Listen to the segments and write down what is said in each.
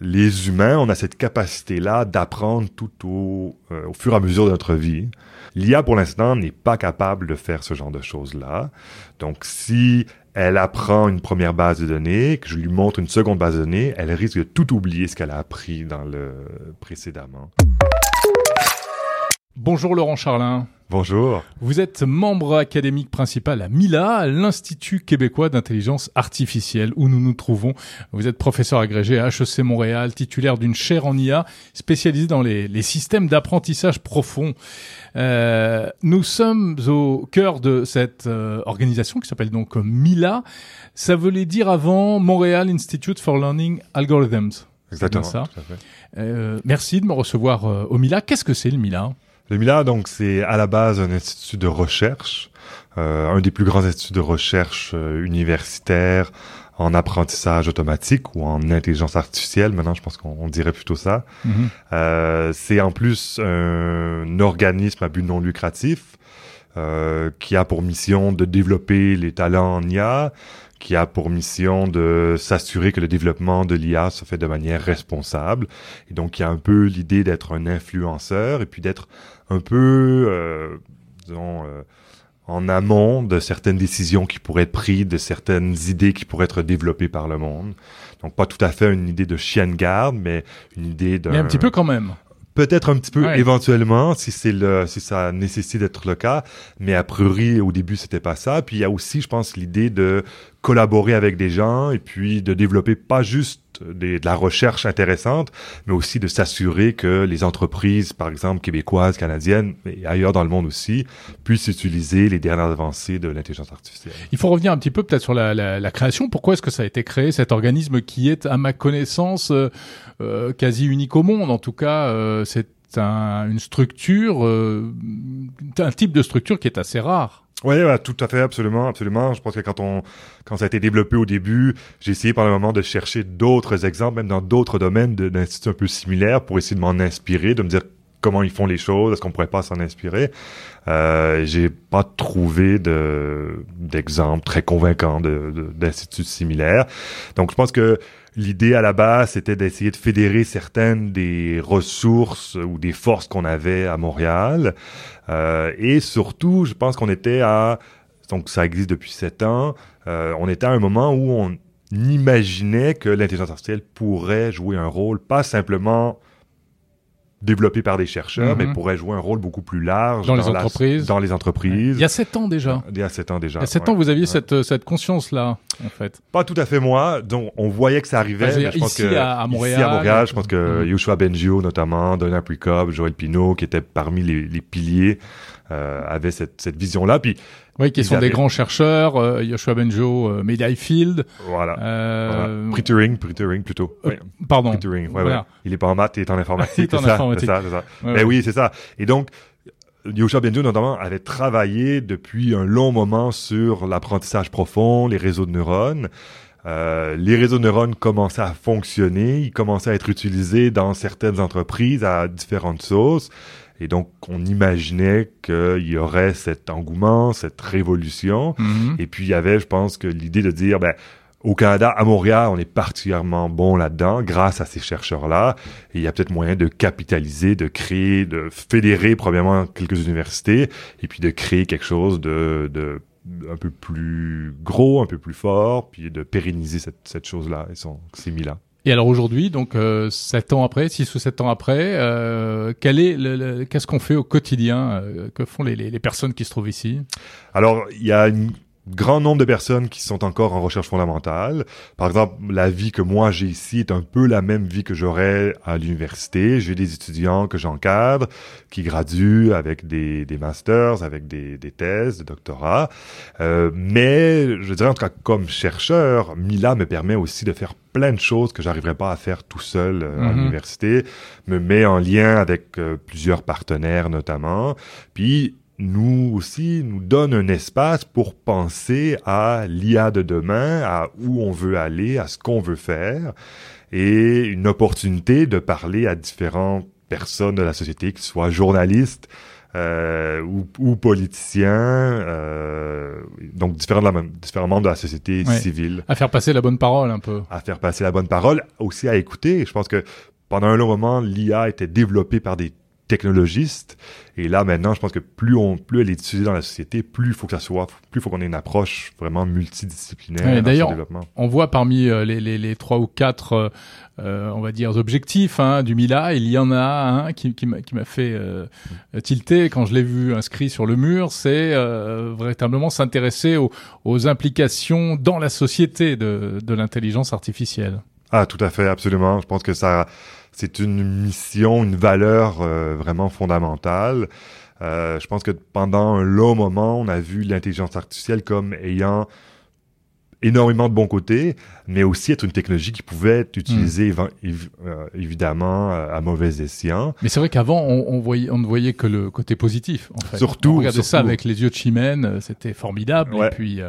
les humains, on a cette capacité-là d'apprendre tout au, euh, au fur et à mesure de notre vie. L'IA, pour l'instant, n'est pas capable de faire ce genre de choses-là. Donc, si elle apprend une première base de données, que je lui montre une seconde base de données, elle risque de tout oublier ce qu'elle a appris dans le précédemment. Bonjour Laurent Charlin. Bonjour. Vous êtes membre académique principal à MILA, l'Institut québécois d'intelligence artificielle, où nous nous trouvons. Vous êtes professeur agrégé à HEC Montréal, titulaire d'une chaire en IA, spécialisée dans les, les systèmes d'apprentissage profond. Euh, nous sommes au cœur de cette euh, organisation qui s'appelle donc MILA. Ça voulait dire avant Montréal Institute for Learning Algorithms. Exactement. Ça. Euh, merci de me recevoir euh, au MILA. Qu'est-ce que c'est le MILA? Le MILA, donc, c'est à la base un institut de recherche, euh, un des plus grands instituts de recherche euh, universitaires en apprentissage automatique ou en intelligence artificielle. Maintenant, je pense qu'on dirait plutôt ça. Mhm. Euh, c'est en plus un organisme à but non lucratif euh, qui a pour mission de développer les talents en IA, qui a pour mission de s'assurer que le développement de l'IA se fait de manière responsable. Et donc, il y a un peu l'idée d'être un influenceur et puis d'être un peu, euh, disons, euh, en amont de certaines décisions qui pourraient être prises, de certaines idées qui pourraient être développées par le monde. Donc, pas tout à fait une idée de chien de garde, mais une idée d'un... Mais un petit peu quand même. Peut-être un petit peu Ouais. éventuellement si c'est le si ça nécessite d'être le cas, mais a priori au début c'était pas ça. Puis il y a aussi je pense l'idée de collaborer avec des gens et puis de développer pas juste des- de la recherche intéressante, mais aussi de s'assurer que les entreprises, par exemple québécoises, canadiennes et ailleurs dans le monde aussi, puissent utiliser les dernières avancées de l'intelligence artificielle. Il faut revenir un petit peu peut-être sur la, la, la création. Pourquoi est-ce que ça a été créé, cet organisme qui est, à ma connaissance, euh, euh, quasi unique au monde En tout cas, euh, c'est un, une structure, euh, un type de structure qui est assez rare. Oui, ouais, tout à fait, absolument, absolument. Je pense que quand on, quand ça a été développé au début, j'ai essayé par le moment de chercher d'autres exemples, même dans d'autres domaines d'instituts un peu similaires, pour essayer de m'en inspirer, de me dire comment ils font les choses, est-ce qu'on pourrait pas s'en inspirer. Euh, j'ai pas trouvé de d'exemples très de- d'instituts similaires. Donc, je pense que l'idée à la base, c'était d'essayer de fédérer certaines des ressources ou des forces qu'on avait à Montréal. Euh, et surtout, je pense qu'on était à, donc ça existe depuis sept ans, euh, on était à un moment où on imaginait que l'intelligence artificielle pourrait jouer un rôle, pas simplement développé par des chercheurs, Mhm. mais pourrait jouer un rôle beaucoup plus large Dans les la- entreprises. dans les entreprises. Il y a sept ans déjà. Il y a sept ans déjà. Il y a sept ouais. ans, vous aviez Ouais. cette, cette conscience-là, en fait. Pas tout à fait moi, donc on voyait que ça arrivait. Mais je pense ici, que à- Montréal. ici à Montréal, je pense que Mhm. Yoshua Bengio notamment, Donald Prikop, Joël Pinault, qui étaient parmi les, les piliers, euh, avaient cette, cette vision-là. Puis Oui, qui sont des grands chercheurs, euh, Joshua Benjo, euh, Medai Field. voilà. Euh, voilà. Plutôt. euh, Oui, Pardon. Ouais, Voilà. ouais. Il est pas en maths, il est en informatique. C'est ça. C'est ça, c'est ça. Ouais, Ben ouais. oui, c'est ça. Et donc, Yoshua Bengio notamment avait travaillé depuis un long moment sur l'apprentissage profond, les réseaux de neurones. Euh, les réseaux de neurones commençaient à fonctionner, ils commençaient à être utilisés dans certaines entreprises à différentes sauces. Et donc, on imaginait qu'il y aurait cet engouement, cette révolution. Mhm. Et puis, il y avait, je pense, que l'idée de dire, ben, au Canada, à Montréal, on est particulièrement bon là-dedans, grâce à ces chercheurs-là. Et il y a peut-être moyen de capitaliser, de créer, de fédérer, premièrement, quelques universités, et puis de créer quelque chose de, de un peu plus gros, un peu plus fort, puis de pérenniser cette, cette chose-là et son, ces mis-là. Et alors aujourd'hui, donc euh, sept ans après, six ou sept ans après, euh, quel est le, le- qu'est-ce qu'on fait au quotidien euh, Que font les, les, les personnes qui se trouvent ici? Alors, il y a un grand nombre de personnes qui sont encore en recherche fondamentale. Par exemple, la vie que moi j'ai ici est un peu la même vie que j'aurais à l'université. J'ai des étudiants que j'encadre, qui graduent avec des, des masters, avec des, des thèses, des doctorats. Euh, mais, je dirais en tout cas, comme chercheur, Mila me permet aussi de faire plein de choses que j'arriverais pas à faire tout seul euh, à Mhm. l'université, me met en lien avec euh, plusieurs partenaires notamment. Puis nous aussi nous donne un espace pour penser à l'IA de demain, à où on veut aller, à ce qu'on veut faire, et une opportunité de parler à différentes personnes de la société, qu'ils soient journalistes, euh, ou, ou, politiciens, euh, donc différents, de la, différents membres de la société civile. À faire passer la bonne parole un peu. À faire passer la bonne parole, aussi à écouter. Je pense que pendant un long moment, l'IA était développée par des technologistes. Et là, maintenant, je pense que plus on, plus elle est utilisée dans la société, plus il faut que ça soit, plus il faut qu'on ait une approche vraiment multidisciplinaire. D'ailleurs, on voit parmi euh, les, les, les, trois ou quatre, euh, euh, on va dire, objectifs hein, du Mila, il y en a un qui, qui m'a fait euh, tilter quand je l'ai vu inscrit sur le mur, c'est euh, véritablement s'intéresser aux, aux, implications dans la société de, de l'intelligence artificielle. Ah, tout à fait, absolument. Je pense que ça c'est une mission, une valeur euh, vraiment fondamentale. Euh, je pense que pendant un long moment, on a vu l'intelligence artificielle comme ayant énormément de bons côtés, mais aussi être une technologie qui pouvait être utilisée hmm. euh, évidemment à mauvais escient. Mais c'est vrai qu'avant on, voyait, on ne voyait que le côté positif. En fait. Surtout, on regardait ça avec les yeux de Chimène, c'était formidable. Et puis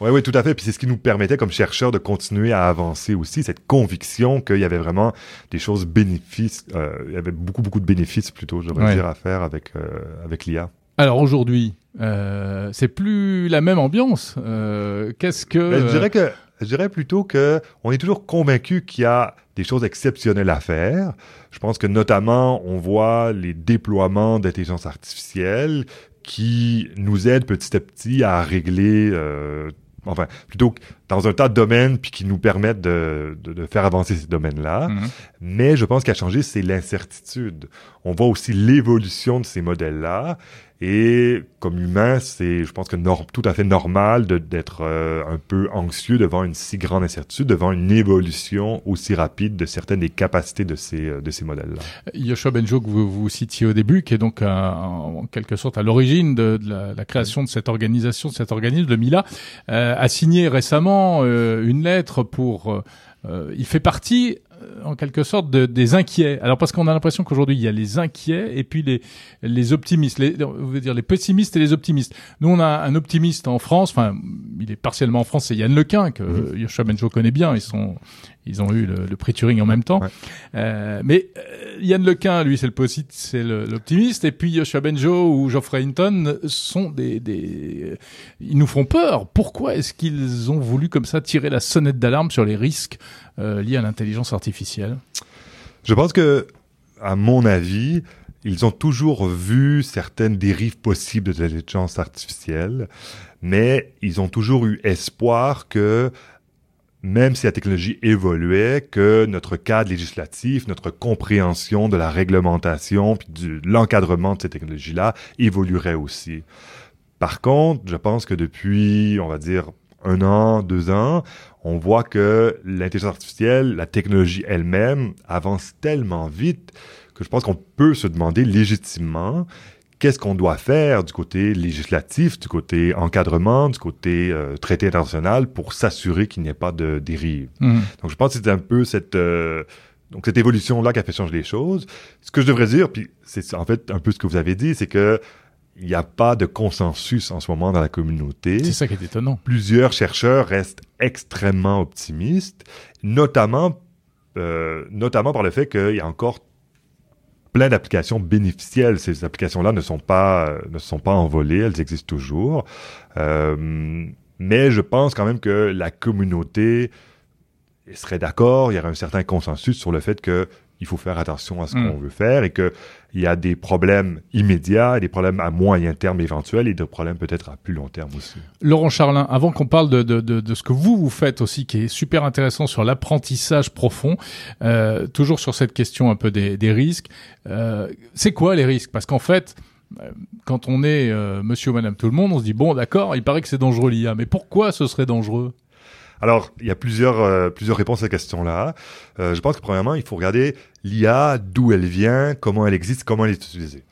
oui, oui, tout à fait. Puis c'est ce qui nous permettait comme chercheurs de continuer à avancer aussi, cette conviction qu'il y avait vraiment des choses bénéfices, euh, il y avait beaucoup, beaucoup de bénéfices plutôt, je devrais dire, à faire avec, euh, avec l'IA. Alors aujourd'hui, euh, c'est plus la même ambiance. Euh, Qu'est-ce que... Ben, je dirais que je dirais plutôt que on est toujours convaincu qu'il y a des choses exceptionnelles à faire. Je pense que notamment, on voit les déploiements d'intelligence artificielle qui nous aident petit à petit à régler euh, enfin, plutôt dans un tas de domaines, puis qui nous permettent de, de, faire avancer ces domaines-là. Mhm. Mais je pense qu'à changer, c'est l'incertitude. On voit aussi l'évolution de ces modèles-là. Et comme humain, c'est, je pense que tout à fait normal d'être euh, un peu anxieux devant une si grande incertitude, devant une évolution aussi rapide de certaines des capacités de ces, euh, de ces modèles-là. Yoshua Benjo, que vous, vous citiez au début, qui est donc en quelque sorte à l'origine de, la, création de cette organisation, de cet organisme, de Mila, euh, a signé récemment une lettre pour... il fait partie euh, en quelque sorte de, des inquiets. Alors parce qu'on a l'impression qu'aujourd'hui il y a les inquiets et puis les les optimistes, les on veut dire les pessimistes et les optimistes. Nous on a un optimiste en France, enfin il est partiellement en France, c'est Yann Lequin que mmh. Yoshua Benjo connaît bien. Ils sont ils ont eu le, le prix Turing en même temps. Euh, mais euh, Yann Lequin, lui, c'est le c'est l'optimiste, et puis Yoshua Benjo ou Geoffrey Hinton sont des, des, ils nous font peur. Pourquoi est-ce qu'ils ont voulu comme ça tirer la sonnette d'alarme sur les risques euh, liés à l'intelligence artificielle? Je pense que, à mon avis, ils ont toujours vu certaines dérives possibles de l'intelligence artificielle, mais ils ont toujours eu espoir que même si la technologie évoluait, que notre cadre législatif, notre compréhension de la réglementation puis de l'encadrement de ces technologies-là évoluerait aussi. Par contre, je pense que depuis, on va dire, un an, deux ans, on voit que l'intelligence artificielle, la technologie elle-même avance tellement vite que je pense qu'on peut se demander légitimement qu'est-ce qu'on doit faire du côté législatif, du côté encadrement, du côté euh, traité international pour s'assurer qu'il n'y ait pas de dérive? Mhm. Donc je pense que c'est un peu cette euh, donc cette évolution là qui a fait changer les choses. Ce que je devrais dire, puis c'est en fait un peu ce que vous avez dit, c'est que il n'y a pas de consensus en ce moment dans la communauté. C'est ça qui est étonnant. Plusieurs chercheurs restent extrêmement optimistes, notamment euh, notamment par le fait qu'il y a encore plein d'applications bénéficielles. Ces applications-là ne sont pas ne sont pas envolées, elles existent toujours. Euh, mais je pense quand même que la communauté serait d'accord, il y aurait un certain consensus sur le fait que il faut faire attention à ce qu'on mm. veut faire et que il y a des problèmes immédiats, des problèmes à moyen terme éventuels et des problèmes peut-être à plus long terme aussi. Laurent Charlin, avant qu'on parle de, de, de, de, ce que vous vous faites aussi, qui est super intéressant sur l'apprentissage profond, euh, toujours sur cette question un peu des, des risques, euh, c'est quoi les risques? Parce qu'en fait, euh, quand on est euh, monsieur ou madame tout le monde, on se dit bon d'accord, il paraît que c'est dangereux l'IA, mais pourquoi ce serait dangereux? Alors, il y a plusieurs, euh, plusieurs réponses à cette question-là. Euh, je pense que premièrement, il faut regarder l'IA, d'où elle vient, comment elle existe, comment elle est utilisée.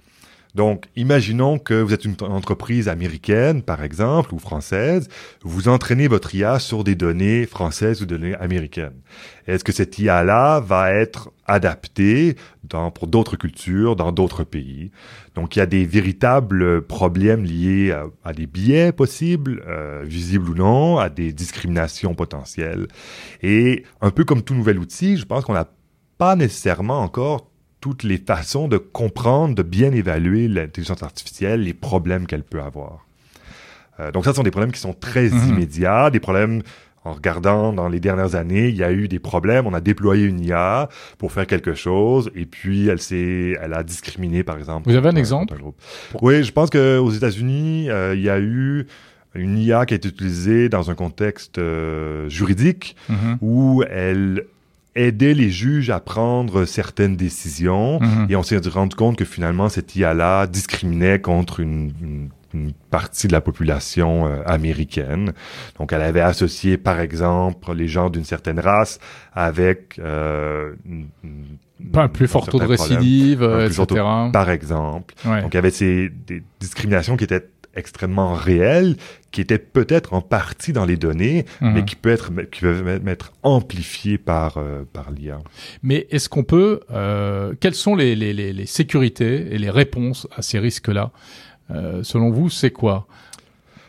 Donc, imaginons que vous êtes une entreprise américaine, par exemple, ou française, vous entraînez votre IA sur des données françaises ou données américaines. Est-ce que cette IA-là va être adaptée dans, pour d'autres cultures, dans d'autres pays? Donc, il y a des véritables problèmes liés à, des biais possibles, euh, visibles ou non, à des discriminations potentielles. Et un peu comme tout nouvel outil, je pense qu'on n'a pas nécessairement encore toutes les façons de comprendre, de bien évaluer l'intelligence artificielle, les problèmes qu'elle peut avoir. Euh, donc ça, ce sont des problèmes qui sont très Mhm. immédiats, des problèmes en regardant dans les dernières années, il y a eu des problèmes. On a déployé une IA pour faire quelque chose, et puis elle s'est, elle a discriminé, par exemple. Vous avez un exemple. Oui, je pense que aux États-Unis, euh, il y a eu une IA qui a été utilisée dans un contexte euh, juridique Mhm. où elle aidait les juges à prendre certaines décisions. Mhm. Et on s'est rendu compte que finalement, cette IA-là discriminait contre une, une- une partie de la population euh, américaine. Donc, elle avait associé, par exemple, les gens d'une certaine race avec... Euh, une- une- Pas un plus fort taux de récidive, euh, etc. taux- Par exemple. Ouais. Donc, il y avait ces des discriminations qui étaient extrêmement réelles, qui étaient peut-être en partie dans les données, Mhm. mais qui, peut être, qui peuvent être amplifiées par, euh, par l'IA. Mais est-ce qu'on peut, euh, quelles sont les, les, les, les sécurités et les réponses à ces risques-là? Euh, Selon vous, c'est quoi?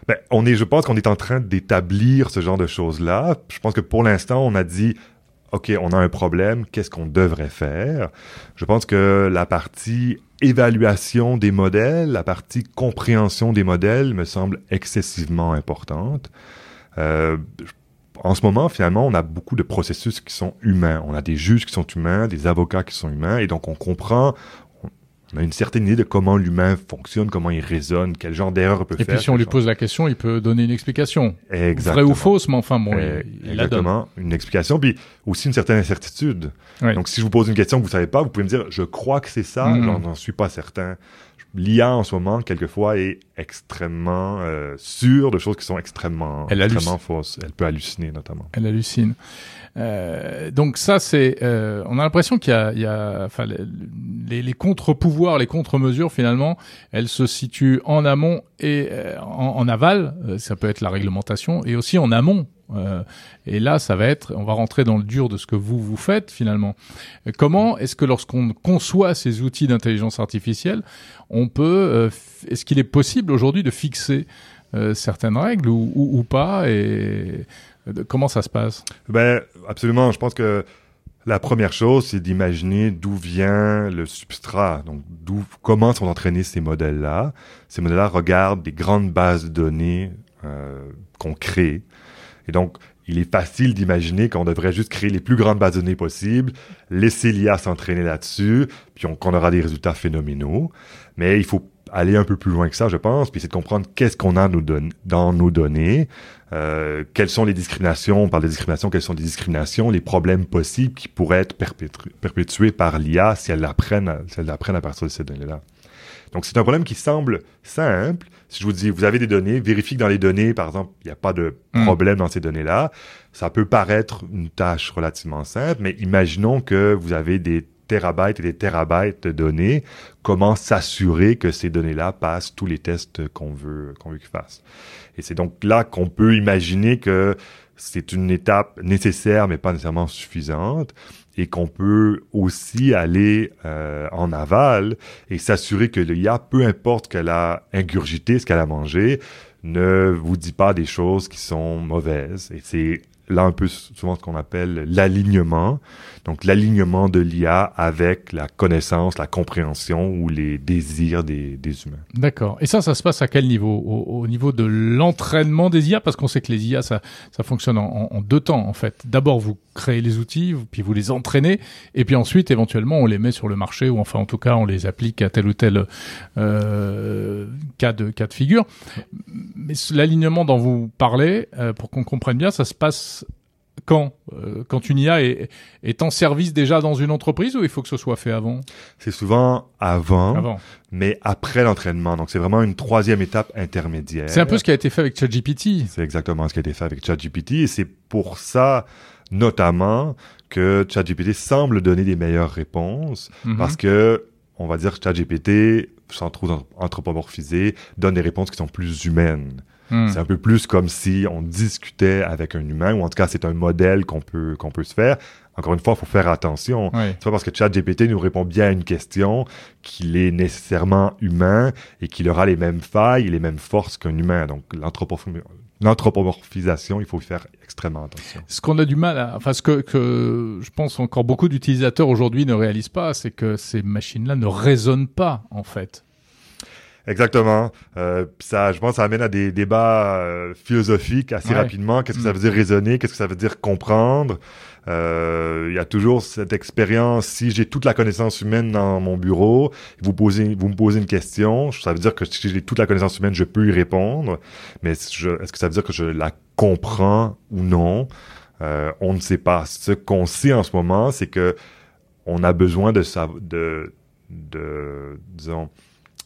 Ben, on est, je pense qu'on est en train d'établir ce genre de choses-là. Je pense que pour l'instant, on a dit, OK, on a un problème, qu'est-ce qu'on devrait faire? Je pense que la partie évaluation des modèles, la partie compréhension des modèles me semble excessivement importante. Euh, en ce moment, finalement, on a beaucoup de processus qui sont humains. On a des juges qui sont humains, des avocats qui sont humains, et donc on comprend, on a une certaine idée de comment l'humain fonctionne, comment il raisonne, quel genre d'erreur peut Et faire. puis si on lui genre- pose la question, il peut donner une explication. Exactement. Vraie ou fausse, mais enfin bon, Euh, il, il la donne. exactement, une explication, puis aussi une certaine incertitude. Donc, si je vous pose une question que vous savez pas, vous pouvez me dire, je crois que c'est ça, Mhm. j'en n'en suis pas certain. L'IA en ce moment, quelquefois, est extrêmement euh, sûre de choses qui sont extrêmement, Elle extrêmement fausses. Elle peut halluciner, notamment. Elle hallucine. Euh, donc ça, c'est, euh, on a l'impression qu'il y a, il y a, enfin, les, contre-pouvoirs, les contre-mesures, finalement, elles se situent en amont et euh, en, en aval. euh, ça peut être la réglementation et aussi en amont. Euh, et là, ça va être, on va rentrer dans le dur de ce que vous vous faites finalement. Euh, Comment est-ce que lorsqu'on conçoit ces outils d'intelligence artificielle, on peut, euh, est-ce qu'il est possible aujourd'hui de fixer certaines règles ou, pas et comment ça se passe? Ben, absolument. Je pense que la première chose, c'est d'imaginer d'où vient le substrat. Donc, comment sont entraînés ces modèles-là. Ces modèles-là regardent des grandes bases de données qu'on crée. Et donc, il est facile d'imaginer qu'on devrait juste créer les plus grandes bases données possibles, laisser l'IA s'entraîner là-dessus, puis on- qu'on aura des résultats phénoménaux. Mais il faut aller un peu plus loin que ça, je pense, puis c'est de comprendre qu'est-ce qu'on a dans nos données, euh, quelles sont les discriminations, on parle de discrimination, quelles sont les discriminations, les problèmes possibles qui pourraient être perpétués par l'IA si elle l'apprenne à, si à partir de ces données-là. Donc, c'est un problème qui semble simple. Si je vous dis, vous avez des données, vérifiez que dans les données, par exemple, il n'y a pas de Mm. problème dans ces données-là. Ça peut paraître une tâche relativement simple, mais imaginons que vous avez des terabytes et des terabytes de données. Comment s'assurer que ces données-là passent tous les tests qu'on veut, qu'on veut qu'ils fassent? Et c'est donc là qu'on peut imaginer que c'est une étape nécessaire, mais pas nécessairement suffisante, et qu'on peut aussi aller euh, en aval et s'assurer que l'IA, peu importe qu'elle a ingurgité, ce qu'elle a mangé, ne vous dit pas des choses qui sont mauvaises. Et c'est là un peu souvent ce qu'on appelle l'alignement. Donc l'alignement de l'IA avec la connaissance, la compréhension ou les désirs des, des humains. D'accord. Et ça, ça se passe à quel niveau? Au, au niveau de l'entraînement des IA Parce qu'on sait que les IA, ça, ça fonctionne en, en deux temps, en fait. D'abord, vous créez les outils, puis vous les entraînez, et puis ensuite, éventuellement, on les met sur le marché, ou enfin, en tout cas, on les applique à tel ou tel euh, cas, de, cas de figure. Mais l'alignement dont vous parlez, euh, pour qu'on comprenne bien, ça se passe quand Euh, Quand une IA est, est en service déjà dans une entreprise, ou il faut que ce soit fait avant? C'est souvent avant, Avant. mais après l'entraînement. Donc c'est vraiment une troisième étape intermédiaire. C'est un peu ce qui a été fait avec ChatGPT. C'est exactement ce qui a été fait avec ChatGPT et c'est pour ça notamment que ChatGPT semble donner des meilleures réponses Mhm. parce que on va dire ChatGPT sans trop anthropomorphiser donne des réponses qui sont plus humaines. Hmm. C'est un peu plus comme si on discutait avec un humain ou en tout cas c'est un modèle qu'on peut qu'on peut se faire. Encore une fois, il faut faire attention. C'est pas parce que ChatGPT nous répond bien à une question qu'il est nécessairement humain et qu'il aura les mêmes failles et les mêmes forces qu'un humain. Donc l'anthropo- l'anthropomorphisation, il faut y faire extrêmement attention. Ce qu'on a du mal à, enfin, ce que, que je pense encore beaucoup d'utilisateurs aujourd'hui ne réalisent pas, c'est que ces machines-là ne raisonnent pas, en fait. Exactement. Euh, ça, je pense, ça amène à des débats euh, philosophiques assez Ouais. rapidement. Qu'est-ce que ça Mm. veut dire raisonner? Qu'est-ce que ça veut dire comprendre? Euh, Il y a toujours cette expérience. Si j'ai toute la connaissance humaine dans mon bureau, vous posez, vous me posez une question, ça veut dire que si j'ai toute la connaissance humaine, je peux y répondre. Mais est-ce que ça veut dire que je la comprends ou non? Euh, On ne sait pas. Ce qu'on sait en ce moment, c'est que on a besoin de sav- de, de disons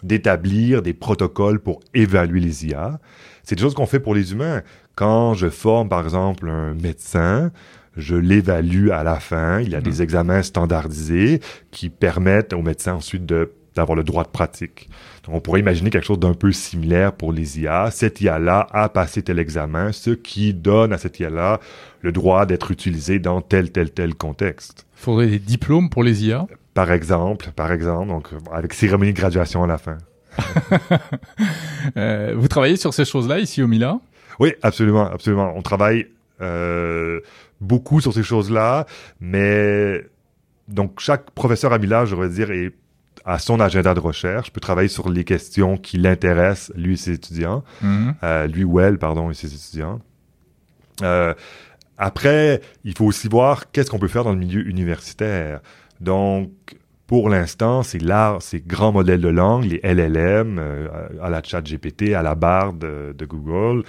d'établir des protocoles pour évaluer les IA. C'est des choses qu'on fait pour les humains. Quand je forme, par exemple, un médecin, je l'évalue à la fin. Il y a des examens standardisés qui permettent au médecin ensuite de d'avoir le droit de pratique. Donc, on pourrait imaginer quelque chose d'un peu similaire pour les IA. Cette IA-là a passé tel examen, ce qui donne à cette IA-là le droit d'être utilisée dans tel, tel, tel contexte. Il faudrait des diplômes pour les IA. Par exemple, par exemple, donc, avec cérémonie de graduation à la fin. Euh, vous travaillez sur ces choses-là ici au Mila Oui, absolument, absolument. On travaille euh, beaucoup sur ces choses-là, mais donc chaque professeur à Mila, je vais dire, est à son agenda de recherche, peut travailler sur les questions qui l'intéressent, lui et ses étudiants, Mhm. euh, lui ou elle, pardon, et ses étudiants. Euh, après, il faut aussi voir qu'est-ce qu'on peut faire dans le milieu universitaire. Donc, pour l'instant, c'est l'art, ces grands modèles de langue, les LLM, euh, à la chat GPT, à la barre de, Google,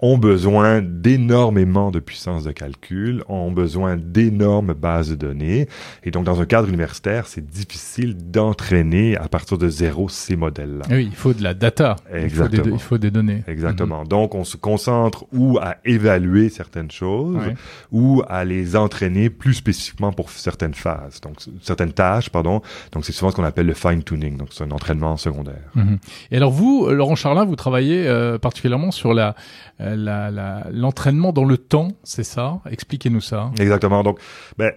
ont besoin d'énormément de puissance de calcul, ont besoin d'énormes bases de données. Et donc, dans un cadre universitaire, c'est difficile d'entraîner à partir de zéro ces modèles-là. Oui, il faut de la data. Il faut des, Exactement. il faut des données. Exactement. Donc, on se concentre ou à évaluer certaines choses Mhm. Ouais. ou à les entraîner plus spécifiquement pour certaines phases, donc certaines tâches, pardon. Donc, c'est souvent ce qu'on appelle le fine-tuning. Donc, c'est un entraînement secondaire. Mhm. Et alors vous, Laurent Charlin, vous travaillez euh, particulièrement sur euh, la- l'entraînement dans le temps, c'est ça? Expliquez-nous ça. Exactement. Donc, ben,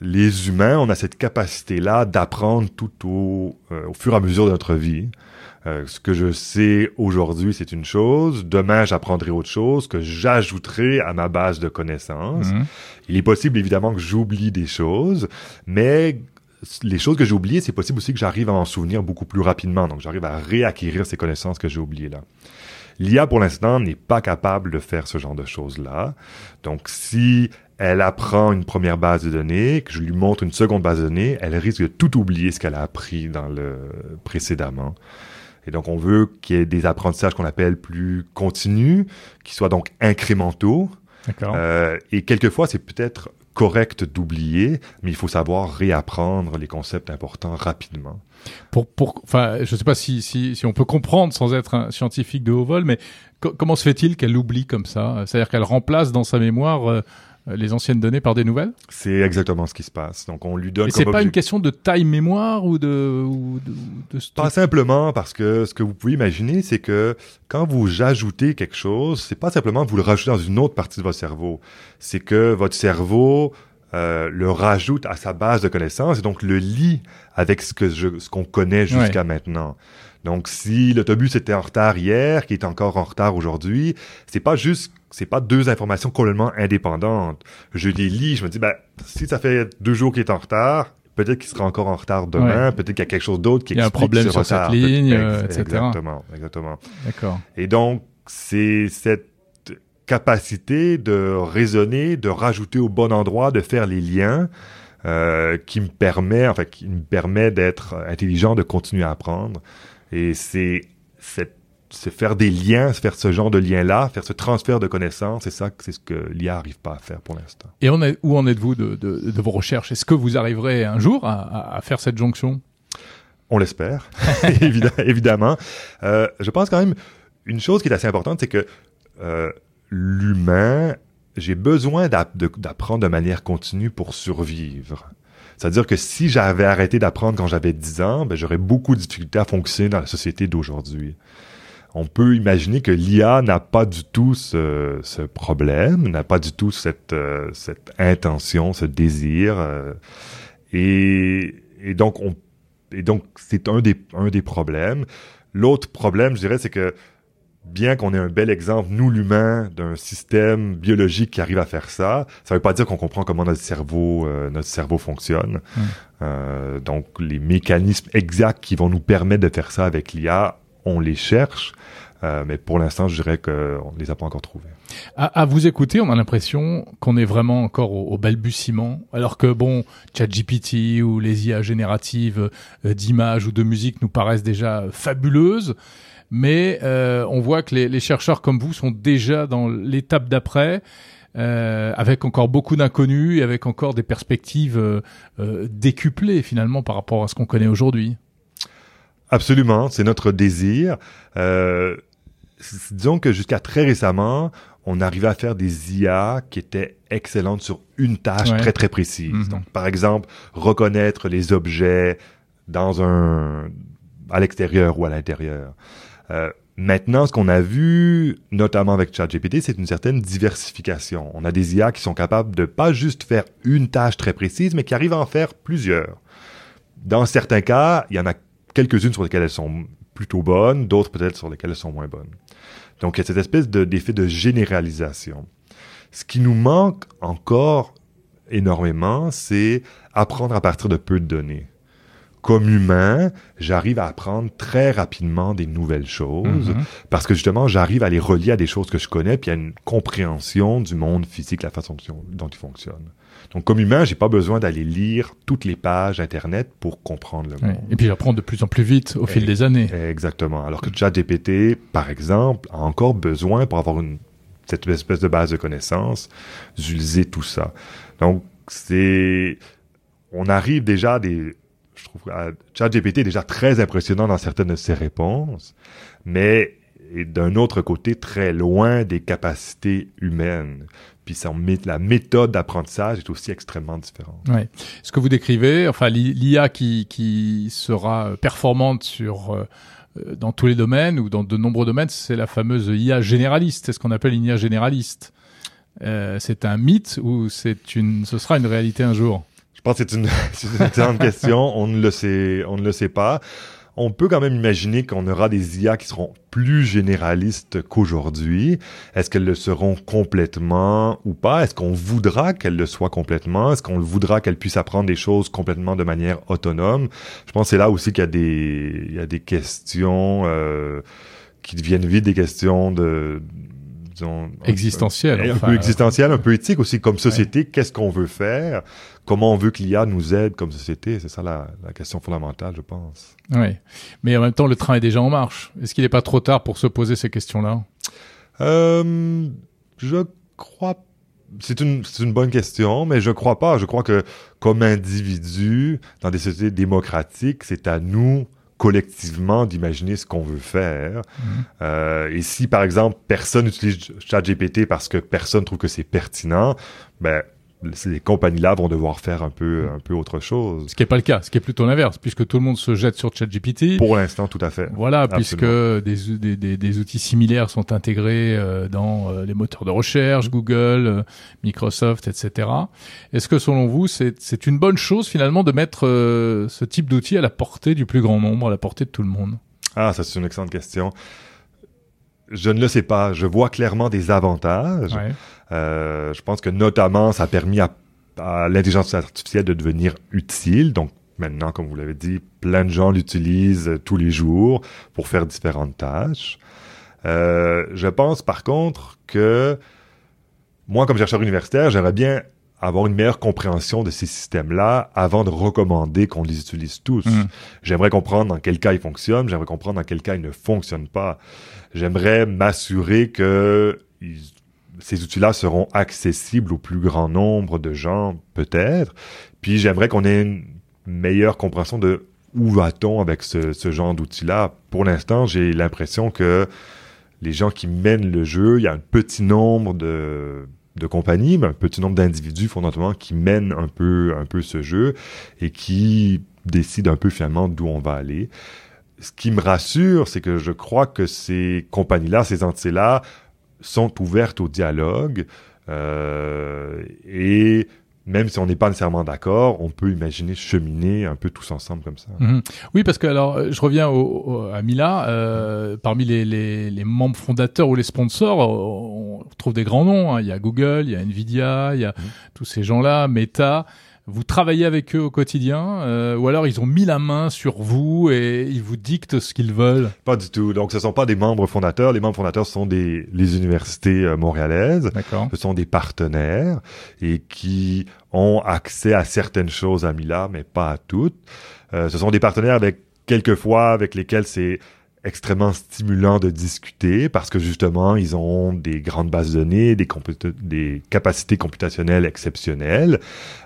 les humains, on a cette capacité-là d'apprendre tout au, euh, au fur et à mesure de notre vie. Euh, ce que je sais aujourd'hui, c'est une chose. Demain, j'apprendrai autre chose que j'ajouterai à ma base de connaissances. Mhm. Il est possible évidemment que j'oublie des choses, mais les choses que j'ai oubliées, c'est possible aussi que j'arrive à m'en souvenir beaucoup plus rapidement. Donc j'arrive à réacquérir ces connaissances que j'ai oubliées là. L'IA pour l'instant n'est pas capable de faire ce genre de choses-là. Donc si elle apprend une première base de données, que je lui montre une seconde base de données, elle risque de tout oublier ce qu'elle a appris dans le précédemment. Et donc on veut qu'il y ait des apprentissages qu'on appelle plus continus, qui soient donc incrémentaux, D'accord. euh, et quelquefois, c'est peut-être correct d'oublier, mais il faut savoir réapprendre les concepts importants rapidement. Pour, pour, enfin, je sais pas si, si, si on peut comprendre sans être un scientifique de haut vol, mais co- comment se fait-il qu'elle oublie comme ça? C'est-à-dire qu'elle remplace dans sa mémoire euh, les anciennes données par des nouvelles? C'est exactement ce qui se passe. Donc, on lui donne Et c'est pas une question de taille mémoire ou de, ou de, de sto- Pas simplement parce que ce que vous pouvez imaginer, c'est que quand vous ajoutez quelque chose, c'est pas simplement vous le rajoutez dans une autre partie de votre cerveau. C'est que votre cerveau euh, le rajoute à sa base de connaissances et donc le lie avec ce que je, ce qu'on connaît jusqu'à maintenant. Donc, si l'autobus était en retard hier, qui est encore en retard aujourd'hui, c'est pas juste, c'est pas deux informations complètement indépendantes. Je les lis, je me dis, ben, si ça fait deux jours qu'il est en retard, peut-être qu'il sera encore en retard demain, peut-être qu'il y a quelque chose d'autre qui Il y a un explique problème ce sur cette retard. ligne, Peut- euh, etc. Exactement, exactement. D'accord. Et donc, c'est cette capacité de raisonner, de rajouter au bon endroit, de faire les liens, euh, qui me permet, enfin, qui me permet d'être intelligent, de continuer à apprendre. Et c'est c'est faire des liens, faire ce genre de lien-là, faire ce transfert de connaissances, c'est ça, c'est ce que l'IA arrive pas à faire pour l'instant. Et on est, où en êtes-vous de, de, de vos recherches? Est-ce que vous arriverez un jour à, à, faire cette jonction? On l'espère, évidemment. Euh, je pense quand même une chose qui est assez importante, c'est que euh, l'humain, j'ai besoin d'apprendre de manière continue pour survivre. C'est-à-dire que si j'avais arrêté d'apprendre quand j'avais 10 ans, ben, j'aurais beaucoup de difficultés à fonctionner dans la société d'aujourd'hui. On peut imaginer que l'IA n'a pas du tout ce, problème, n'a pas du tout cette, euh, intention, ce désir. euh, et, donc, on, et c'est un des, un des problèmes. L'autre problème, je dirais, c'est que bien qu'on ait un bel exemple, nous l'humain, d'un système biologique qui arrive à faire ça, ça veut pas dire qu'on comprend comment notre cerveau, euh, notre cerveau fonctionne. Mm. Euh, donc les mécanismes exacts qui vont nous permettre de faire ça avec l'IA, on les cherche, euh, mais pour l'instant, je dirais qu'on ne les a pas encore trouvés. À, à vous écouter, on a l'impression qu'on est vraiment encore au, au, balbutiement, alors que bon, ChatGPT ou les IA génératives euh, d'images ou de musique nous paraissent déjà fabuleuses mais euh, on voit que les, les, chercheurs comme vous sont déjà dans l'étape d'après. Euh, avec encore beaucoup d'inconnus et avec encore des perspectives euh, euh décuplées finalement par rapport à ce qu'on connaît aujourd'hui. Absolument, c'est notre désir. Euh, disons que jusqu'à très récemment, on arrivait à faire des IA qui étaient excellentes sur une tâche ouais. très très précise. Mm -hmm. Donc, par exemple, reconnaître les objets dans un à l'extérieur ou à l'intérieur. Euh, maintenant, ce qu'on a vu, notamment avec ChatGPT, c'est une certaine diversification. On a des IA qui sont capables de pas juste faire une tâche très précise, mais qui arrivent à en faire plusieurs. Dans certains cas, il y en a quelques-unes sur lesquelles elles sont plutôt bonnes, d'autres peut-être sur lesquelles elles sont moins bonnes. Donc, il y a cette espèce d'effet de, de généralisation. Ce qui nous manque encore énormément, c'est apprendre à partir de peu de données comme humain, j'arrive à apprendre très rapidement des nouvelles choses Mhm. mm -hmm. parce que justement, j'arrive à les relier à des choses que je connais, puis à une compréhension du monde physique, la façon dont il fonctionne. Donc, comme humain, j'ai pas besoin d'aller lire toutes les pages Internet pour comprendre le monde. Et puis, j'apprends de plus en plus vite au Et, fil des années. Exactement. Alors que ChatGPT, par exemple, a encore besoin, pour avoir une, cette espèce de base de connaissances, d'utiliser tout ça. Donc, c'est... On arrive déjà à des je trouve ChatGPT est déjà très impressionnant dans certaines de ses réponses, mais d'un autre côté très loin des capacités humaines. Puis son, la méthode d'apprentissage est aussi extrêmement différente. Ouais. Ce que vous décrivez, enfin l'IA qui, qui sera performante sur euh, dans tous les domaines ou dans de nombreux domaines, c'est la fameuse IA généraliste, c'est ce qu'on appelle une IA généraliste. Euh, c'est un mythe ou une, ce sera une réalité un jour? Pense que c'est une, une excellente question. On ne le sait, on ne le sait pas. On peut quand même imaginer qu'on aura des IA qui seront plus généralistes qu'aujourd'hui. Est-ce qu'elles le seront complètement ou pas? Est-ce qu'on voudra qu'elles le soient complètement? Est-ce qu'on voudra qu'elles puissent apprendre des choses complètement de manière autonome? Je pense que c'est là aussi qu'il y a des, il y a des questions euh, qui deviennent vite des questions de disons, existentielle, un, enfin, peu existentielle, un peu éthique aussi comme société. Ouais. Qu'est-ce qu'on veut faire? Comment on veut que l'IA nous aide comme société? C'est ça la, la, question fondamentale, je pense. Oui, mais en même temps, le train est déjà en marche. Est-ce qu'il n'est pas trop tard pour se poser ces questions-là? Euh, Je crois. C'est une, une bonne question, mais je crois pas. Je crois que comme individu, dans des sociétés démocratiques, c'est à nous collectivement d'imaginer ce qu'on veut faire. Euh, et si, par exemple, personne n'utilise ChatGPT parce que personne trouve que c'est pertinent, ben, ces compagnies-là vont devoir faire un peu, un peu autre chose. Ce qui n'est pas le cas, ce qui est plutôt l'inverse, puisque tout le monde se jette sur ChatGPT. Pour l'instant, tout à fait. Voilà, Absolument. puisque des, des, des, des, outils similaires sont intégrés euh, dans euh, les moteurs de recherche, Google, euh, Microsoft, etc. Est-ce que selon vous, c'est une bonne chose finalement de mettre ce type d'outils à la portée du plus grand nombre, à la portée de tout le monde? Ah, ça c'est une excellente question. Je ne le sais pas. Je vois clairement des avantages. Ouais. Euh, je pense que notamment, ça a permis à, à l'intelligence artificielle de devenir utile. Donc maintenant, comme vous l'avez dit, plein de gens l'utilisent tous les jours pour faire différentes tâches. Euh, je pense par contre que moi, comme chercheur universitaire, j'aimerais bien avoir une meilleure compréhension de ces systèmes-là avant de recommander qu'on les utilise tous. Mm. J'aimerais comprendre dans quel cas ils fonctionnent, j'aimerais comprendre dans quel cas ils ne fonctionnent pas. J'aimerais m'assurer que ils, ces outils-là seront accessibles au plus grand nombre de gens, peut-être. Puis j'aimerais qu'on ait une meilleure compréhension de où va-t-on avec ce, ce genre d'outils-là. Pour l'instant, j'ai l'impression que les gens qui mènent le jeu, il y a un petit nombre de de compagnies, mais un petit nombre d'individus fondamentalement qui mènent un peu, un peu ce jeu et qui décident un peu finalement d'où on va aller. Ce qui me rassure, c'est que je crois que ces compagnies-là, ces entités-là, sont ouvertes au dialogue euh, et même si on n'est pas nécessairement d'accord, on peut imaginer cheminer un peu tous ensemble comme ça. Mhm. Oui, parce que alors, euh, je reviens au, à Mila. Euh, parmi les, les, les, membres fondateurs ou les sponsors, on trouve des grands noms. Hein. Il y a Google, il y a Nvidia, il y a mhm. tous ces gens-là, Meta. Vous travaillez avec eux au quotidien, euh, ou alors ils ont mis la main sur vous et ils vous dictent ce qu'ils veulent? Pas du tout. Donc, ce sont pas des membres fondateurs. Les membres fondateurs sont des les universités euh, montréalaises. D'accord. Ce sont des partenaires et qui ont accès à certaines choses à Mila, mais pas à toutes. Euh, ce sont des partenaires avec quelquefois avec lesquels c'est extrêmement stimulant de discuter parce que justement, ils ont des grandes bases de données, des, des capacités computationnelles exceptionnelles.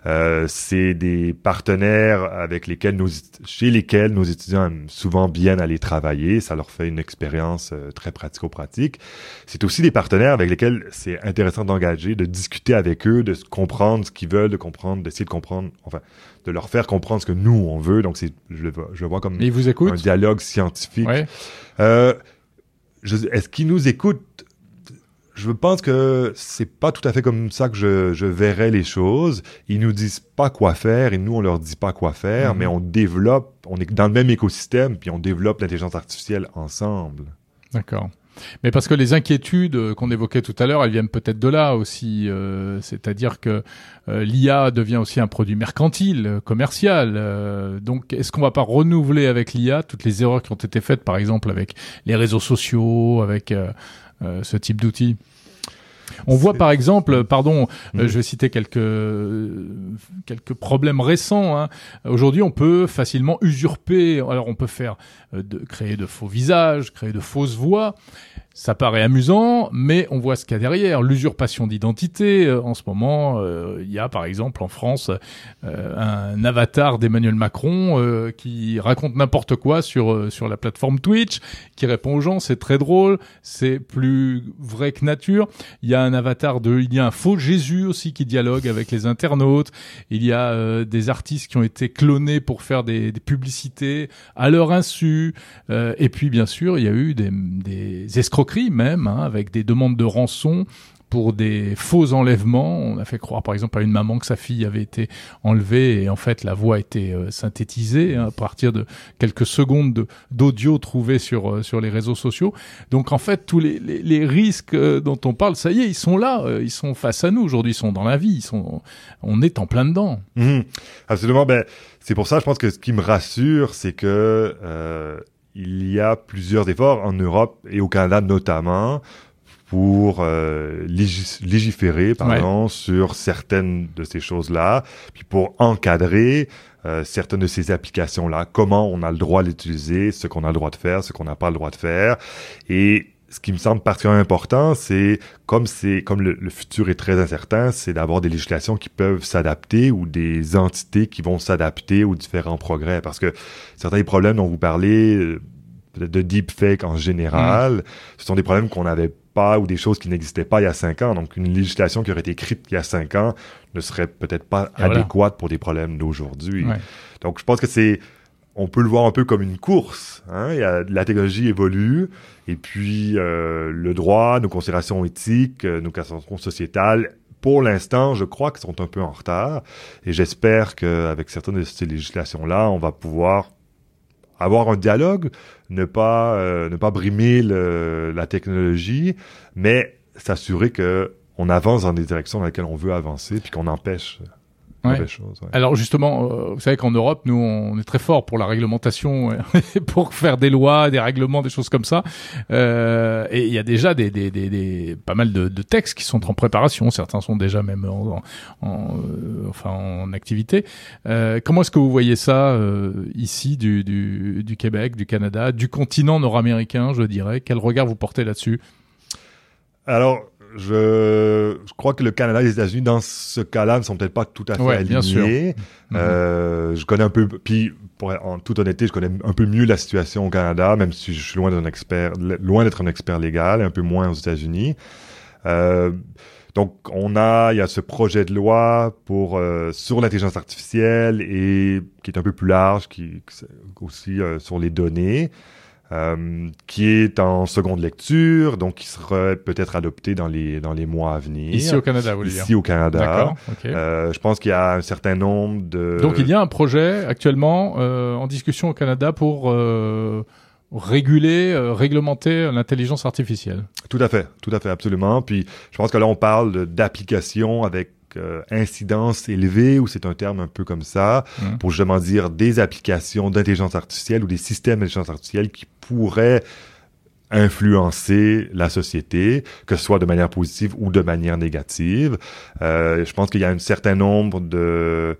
Euh, c'est des partenaires avec lesquels nous, chez lesquels nos étudiants aiment souvent bien aller travailler. Ça leur fait une expérience euh, très pratico-pratique. C'est aussi des partenaires avec lesquels c'est intéressant d'engager, de discuter avec eux, de comprendre ce qu'ils veulent, de comprendre, d'essayer de comprendre, enfin, de leur faire comprendre ce que nous on veut. Donc c'est, je, je vois comme un dialogue scientifique. Euh, est-ce qu'ils nous écoutent? Je pense que c'est pas tout à fait comme ça que je, je verrais les choses. Ils nous disent pas quoi faire et nous on leur dit pas quoi faire, mhm. mais on développe, on est dans le même écosystème puis on développe l'intelligence artificielle ensemble. D'accord. Mais parce que les inquiétudes euh, qu'on évoquait tout à l'heure, elles viennent peut-être de là aussi. Euh, c'est-à-dire que euh, l'IA devient aussi un produit mercantile, commercial. donc, est-ce qu'on va pas renouveler avec l'IA toutes les erreurs qui ont été faites, par exemple, avec les réseaux sociaux, avec ce type d'outils? On voit par exemple, pardon, euh, mhm. je vais citer quelques quelques problèmes récents. Hein. Aujourd'hui, on peut facilement usurper. Alors, on peut faire euh, de créer de faux visages, créer de fausses voix. Ça paraît amusant, mais on voit ce qu'il y a derrière. L'usurpation d'identité. Euh, en ce moment, euh, il y a par exemple en France euh, un avatar d'Emmanuel Macron qui raconte n'importe quoi sur sur la plateforme Twitch, qui répond aux gens. C'est très drôle, c'est plus vrai que nature. Il y a un avatar de, il y a un faux Jésus aussi qui dialogue avec les internautes. Il y a des artistes qui ont été clonés pour faire des, des publicités à leur insu. et puis bien sûr, il y a eu des, des escrocs même, hein, avec des demandes de rançon pour des faux enlèvements. On a fait croire par exemple à une maman que sa fille avait été enlevée et en fait la voix été euh, synthétisée hein, à partir de quelques secondes d'audio trouvés sur euh, sur les réseaux sociaux. Donc en fait tous les, les, risques euh, dont on parle, ça y est, ils sont là, ils sont face à nous aujourd'hui, ils sont dans la vie, ils sont, on est en plein dedans. Mmh. absolument. Ben c'est pour ça, je pense que ce qui me rassure, c'est que il y a plusieurs efforts en Europe et au Canada notamment pour euh, légiférer pardon, sur certaines de ces choses-là, puis pour encadrer euh, certaines de ces applications-là, comment on a le droit d'utiliser, ce qu'on a le droit de faire, ce qu'on n'a pas le droit de faire. Et ce qui me semble particulièrement important, c'est comme c'est comme le, futur est très incertain, c'est d'avoir des législations qui peuvent s'adapter ou des entités qui vont s'adapter aux différents progrès. Parce que certains des problèmes dont vous parlez, euh, de deepfake en général, mm. ce sont des problèmes qu'on n'avait pas ou des choses qui n'existaient pas il y a cinq ans. Donc une législation qui aurait été écrite il y a cinq ans ne serait peut-être pas adéquate pour des problèmes d'aujourd'hui. Donc je pense que c'est on peut le voir un peu comme une course. Hein? Il y a, la technologie évolue, et puis euh, le droit, nos considérations éthiques, euh, nos considérations sociétales, pour l'instant, je crois qu'ils sont un peu en retard. Et j'espère qu'avec certaines de ces législations-là, on va pouvoir avoir un dialogue, ne pas euh, ne pas brimer le, la technologie, mais s'assurer que on avance dans des directions dans lesquelles on veut avancer, puis qu'on empêche alors justement, euh, vous savez qu'en Europe, nous, on est très fort pour la réglementation, pour faire des lois, des règlements, des choses comme ça. Euh, et il y a déjà des, des, des, des pas mal de, de, textes qui sont en préparation. Certains sont déjà même en, en euh, enfin en activité. Euh, comment est-ce que vous voyez ça euh, ici, du, du, du Québec, du Canada, du continent nord-américain, je dirais? Quel regard vous portez là-dessus? Alors je, je crois que le Canada et les États-Unis, dans ce cas-là, ne sont peut-être pas tout à fait alignés. Bien sûr. Euh, Je connais un peu, puis pour, en toute honnêteté, je connais un peu mieux la situation au Canada, même si je suis loin d'être un expert, loin d'être un expert légal, un peu moins aux États-Unis. Euh, donc, on a, il y a ce projet de loi pour euh, sur l'intelligence artificielle et qui est un peu plus large, qui, aussi sur les données. Euh, qui est en seconde lecture, donc qui sera peut-être adopté dans les dans les mois à venir. Ici au Canada, vous voulez Ici au Canada. D'accord. ok. Euh, je pense qu'il y a un certain nombre de. Donc il y a un projet actuellement euh, en discussion au Canada pour euh, réguler, euh, réglementer l'intelligence artificielle. Tout à fait, tout à fait, absolument. Puis je pense que là on parle d'applications avec euh, incidence élevée, ou c'est un terme un peu comme ça, Mhm. pour justement dire des applications d'intelligence artificielle ou des systèmes d'intelligence artificielle qui pourraient influencer la société, que ce soit de manière positive ou de manière négative. Euh, je pense qu'il y a un certain nombre de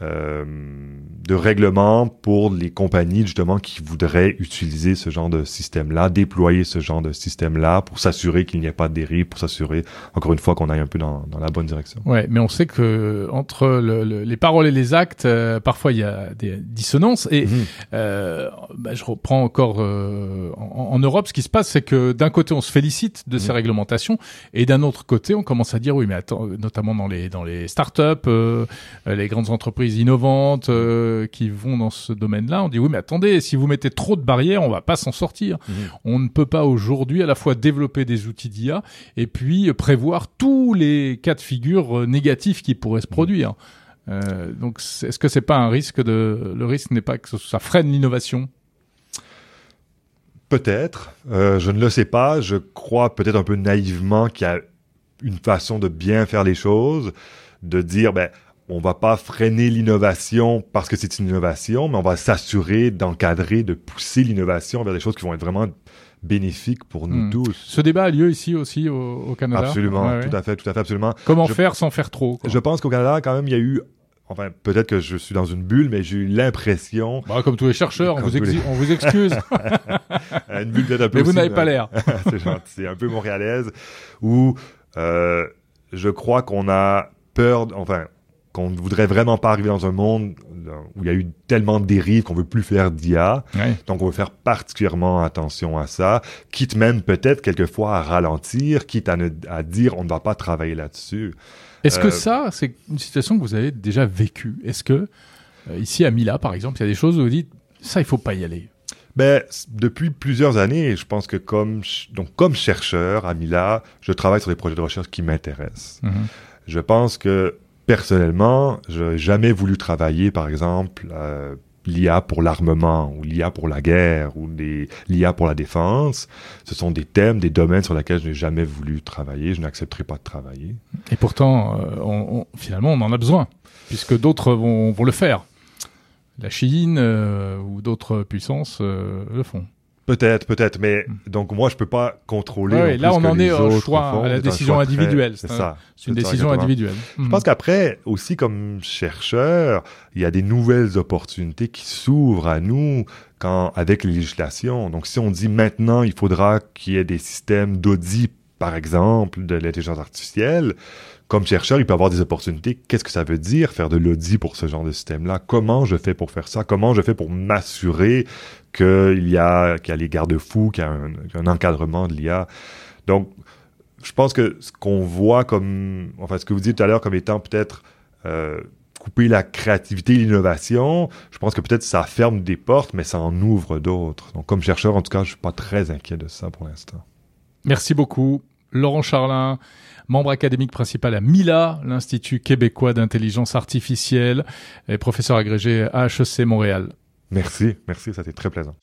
de règlements pour les compagnies justement qui voudraient utiliser ce genre de système-là, déployer ce genre de système-là pour s'assurer qu'il n'y ait pas de dérive, pour s'assurer encore une fois qu'on aille un peu dans, dans la bonne direction. Ouais, mais on sait que entre le- le- les paroles et les actes, euh, parfois il y a des dissonances. Et Mhm. euh, bah, je reprends encore euh, en, en Europe, ce qui se passe, c'est que d'un côté on se félicite de ces Mhm. réglementations, et d'un autre côté on commence à dire oui, mais attends, notamment dans les dans les startups, euh, les grandes entreprises innovantes euh, qui vont dans ce domaine-là, on dit oui, mais attendez, si vous mettez trop de barrières, on va pas s'en sortir. Mhm. On ne peut pas aujourd'hui à la fois développer des outils d'IA et puis prévoir tous les cas de figure euh, négatifs qui pourraient se produire. Euh, donc, est-ce que c'est pas un risque de le risque n'est pas que ça freine l'innovation? Peut-être, euh, je ne le sais pas. Je crois peut-être un peu naïvement qu'il y a une façon de bien faire les choses, de dire ben on va pas freiner l'innovation parce que c'est une innovation, mais on va s'assurer d'encadrer, de pousser l'innovation vers des choses qui vont être vraiment bénéfiques pour nous Hmm. tous. Ce débat a lieu ici aussi au, au Canada. Absolument, ouais. tout à fait, tout à fait, absolument. Comment Je- faire sans faire trop quoi? Je pense qu'au Canada, quand même, il y a eu, enfin, peut-être que je suis dans une bulle, mais j'ai eu l'impression, Bah, Comme tous les chercheurs, on vous, tous exi- les- on vous excuse, une bulle peut-être un peu mais vous n'avez pas euh, l'air. c'est gentil, c'est un peu montréalaise, où euh, je crois qu'on a peur, enfin, qu'on ne voudrait vraiment pas arriver dans un monde où il y a eu tellement de dérives qu'on veut plus faire d'IA. Ouais. Donc, on veut faire particulièrement attention à ça, quitte même peut-être quelquefois à ralentir, quitte à, ne, à dire on ne va pas travailler là-dessus. Est-ce que Euh, ça, c'est une situation que vous avez déjà vécue? Est-ce que euh, ici à Mila, par exemple, il y a des choses où vous dites ça, il faut pas y aller? Ben, depuis plusieurs années, je pense que comme, donc, comme chercheur à Mila, je travaille sur des projets de recherche qui m'intéressent. Mhm. Je pense que personnellement, je n'ai jamais voulu travailler, par exemple, euh, l'IA pour l'armement ou l'IA pour la guerre ou l'IA pour la défense. Ce sont des thèmes, des domaines sur lesquels je n'ai jamais voulu travailler. Je n'accepterai pas de travailler. Et pourtant, euh, finalement, on en a besoin, puisque d'autres vont, le faire. La Chine euh, ou d'autres puissances le font. Peut-être, peut-être, mais donc moi je peux pas contrôler. Ouais, là, on en est au choix, font. à la décision choix individuelle. C'est ça. C'est une décision individuelle. Je pense qu'après, aussi comme chercheur, il y a des nouvelles opportunités qui s'ouvrent à nous quand, avec les législations. Donc, si on dit maintenant, il faudra qu'il y ait des systèmes d'audit, par exemple, de l'intelligence artificielle, comme chercheur, il peut avoir des opportunités. Qu'est-ce que ça veut dire faire de l'audit pour ce genre de système-là? Comment je fais pour faire ça? Comment je fais pour m'assurer qu'il y a, y a les garde-fous, qu'il y a un, encadrement de l'IA? Donc, je pense que ce qu'on voit comme, enfin, ce que vous dites tout à l'heure comme étant peut-être euh, couper la créativité l'innovation, je pense que peut-être ça ferme des portes, mais ça en ouvre d'autres. Donc, comme chercheur, en tout cas, je suis pas très inquiet de ça pour l'instant. Merci beaucoup. Laurent Charlin, membre académique principal à MILA, l'Institut québécois d'intelligence artificielle, et professeur agrégé à HEC Montréal. Merci, merci, ça a été très plaisant.